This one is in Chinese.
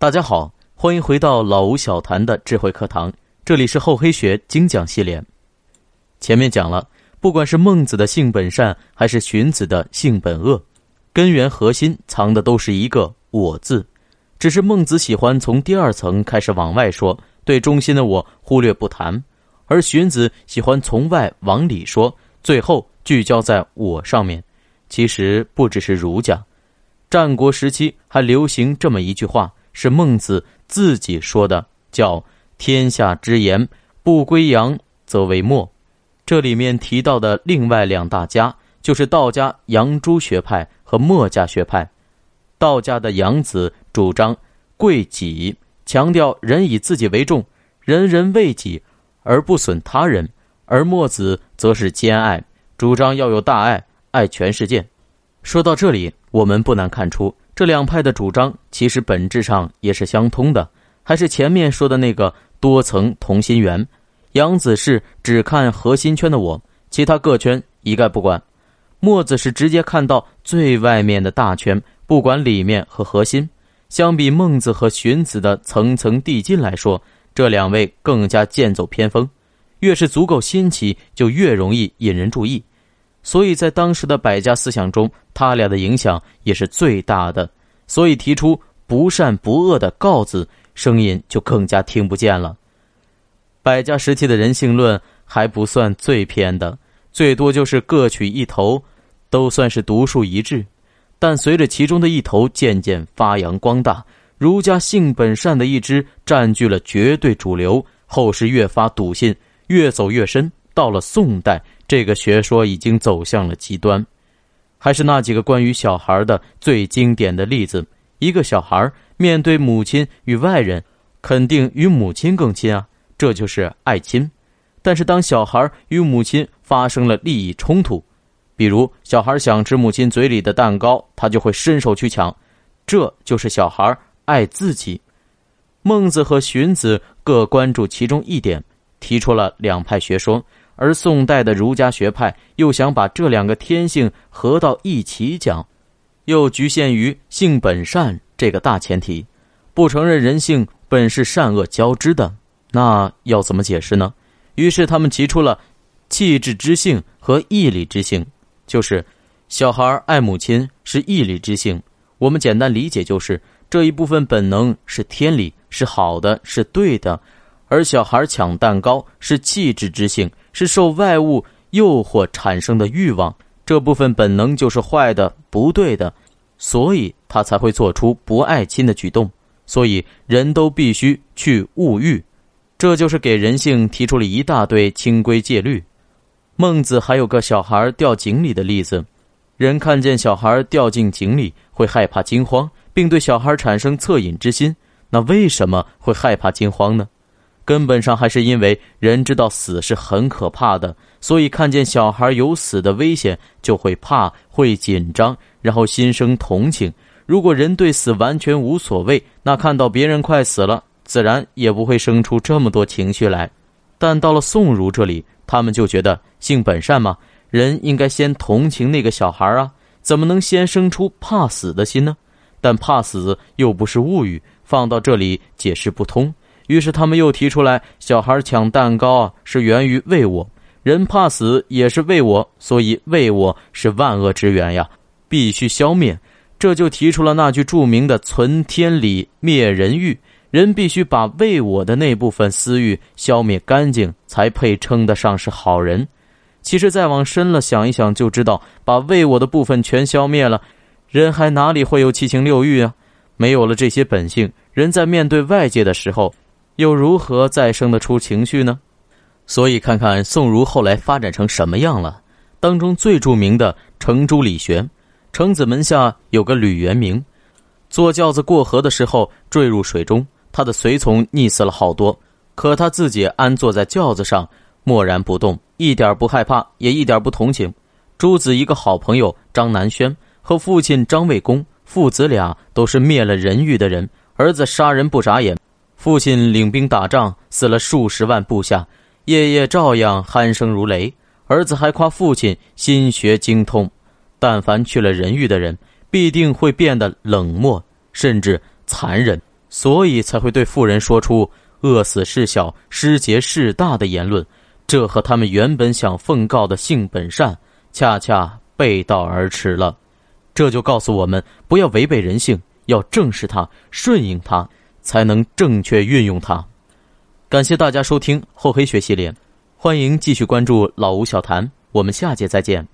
大家好，欢迎回到老吴小谈的智慧课堂，这里是厚黑学精讲系列。前面讲了，不管是孟子的性本善，还是荀子的性本恶，根源核心藏的都是一个“我”字，只是孟子喜欢从第二层开始往外说，对中心的我忽略不谈，而荀子喜欢从外往里说，最后聚焦在我上面。其实不只是儒家，战国时期还流行这么一句话。是孟子自己说的，叫“天下之言，不归阳则为末”。这里面提到的另外两大家，就是道家杨朱学派和墨家学派。道家的杨子主张贵己，强调人以自己为重，人人为己而不损他人；而墨子则是兼爱，主张要有大爱，爱全世界。说到这里，我们不难看出。这两派的主张其实本质上也是相通的，还是前面说的那个多层同心圆。杨子是只看核心圈的我，其他各圈一概不管；墨子是直接看到最外面的大圈，不管里面和核心。相比孟子和荀子的层层递进来说，这两位更加剑走偏锋。越是足够新奇，就越容易引人注意。所以在当时的百家思想中，他俩的影响也是最大的。所以提出不善不恶的“告”字，声音就更加听不见了。百家时期的人性论还不算最偏的，最多就是各取一头，都算是独树一帜。但随着其中的一头渐渐发扬光大，儒家性本善的一支占据了绝对主流，后世越发笃信，越走越深。到了宋代。这个学说已经走向了极端，还是那几个关于小孩的最经典的例子：一个小孩面对母亲与外人，肯定与母亲更亲啊，这就是爱亲。但是当小孩与母亲发生了利益冲突，比如小孩想吃母亲嘴里的蛋糕，他就会伸手去抢，这就是小孩爱自己。孟子和荀子各关注其中一点，提出了两派学说。而宋代的儒家学派又想把这两个天性合到一起讲，又局限于性本善这个大前提，不承认人性本是善恶交织的。那要怎么解释呢？于是他们提出了气质之性和义理之性，就是小孩爱母亲是义理之性。我们简单理解就是这一部分本能是天理，是好的，是对的。而小孩抢蛋糕是气质之性，是受外物诱惑产生的欲望，这部分本能就是坏的、不对的，所以他才会做出不爱亲的举动。所以人都必须去物欲，这就是给人性提出了一大堆清规戒律。孟子还有个小孩掉井里的例子，人看见小孩掉进井里会害怕惊慌，并对小孩产生恻隐之心。那为什么会害怕惊慌呢？根本上还是因为人知道死是很可怕的，所以看见小孩有死的危险就会怕、会紧张，然后心生同情。如果人对死完全无所谓，那看到别人快死了，自然也不会生出这么多情绪来。但到了宋儒这里，他们就觉得性本善嘛，人应该先同情那个小孩啊，怎么能先生出怕死的心呢？但怕死又不是物欲，放到这里解释不通。于是他们又提出来，小孩抢蛋糕啊，是源于为我；人怕死也是为我，所以为我是万恶之源呀，必须消灭。这就提出了那句著名的“存天理，灭人欲”，人必须把为我的那部分私欲消灭干净，才配称得上是好人。其实再往深了想一想，就知道把为我的部分全消灭了，人还哪里会有七情六欲啊？没有了这些本性，人在面对外界的时候。又如何再生得出情绪呢？所以看看宋儒后来发展成什么样了。当中最著名的程朱理学，程子门下有个吕元明，坐轿子过河的时候坠入水中，他的随从溺死了好多，可他自己安坐在轿子上，默然不动，一点不害怕，也一点不同情。朱子一个好朋友张南轩和父亲张卫公父子俩都是灭了人欲的人，儿子杀人不眨眼。父亲领兵打仗，死了数十万部下，夜夜照样鼾声如雷。儿子还夸父亲心学精通，但凡去了人欲的人，必定会变得冷漠，甚至残忍。所以才会对妇人说出“饿死事小，失节事大”的言论。这和他们原本想奉告的性本善，恰恰背道而驰了。这就告诉我们，不要违背人性，要正视它，顺应它，才能正确运用它。感谢大家收听厚黑学系列，欢迎继续关注老吴小谈，我们下节再见。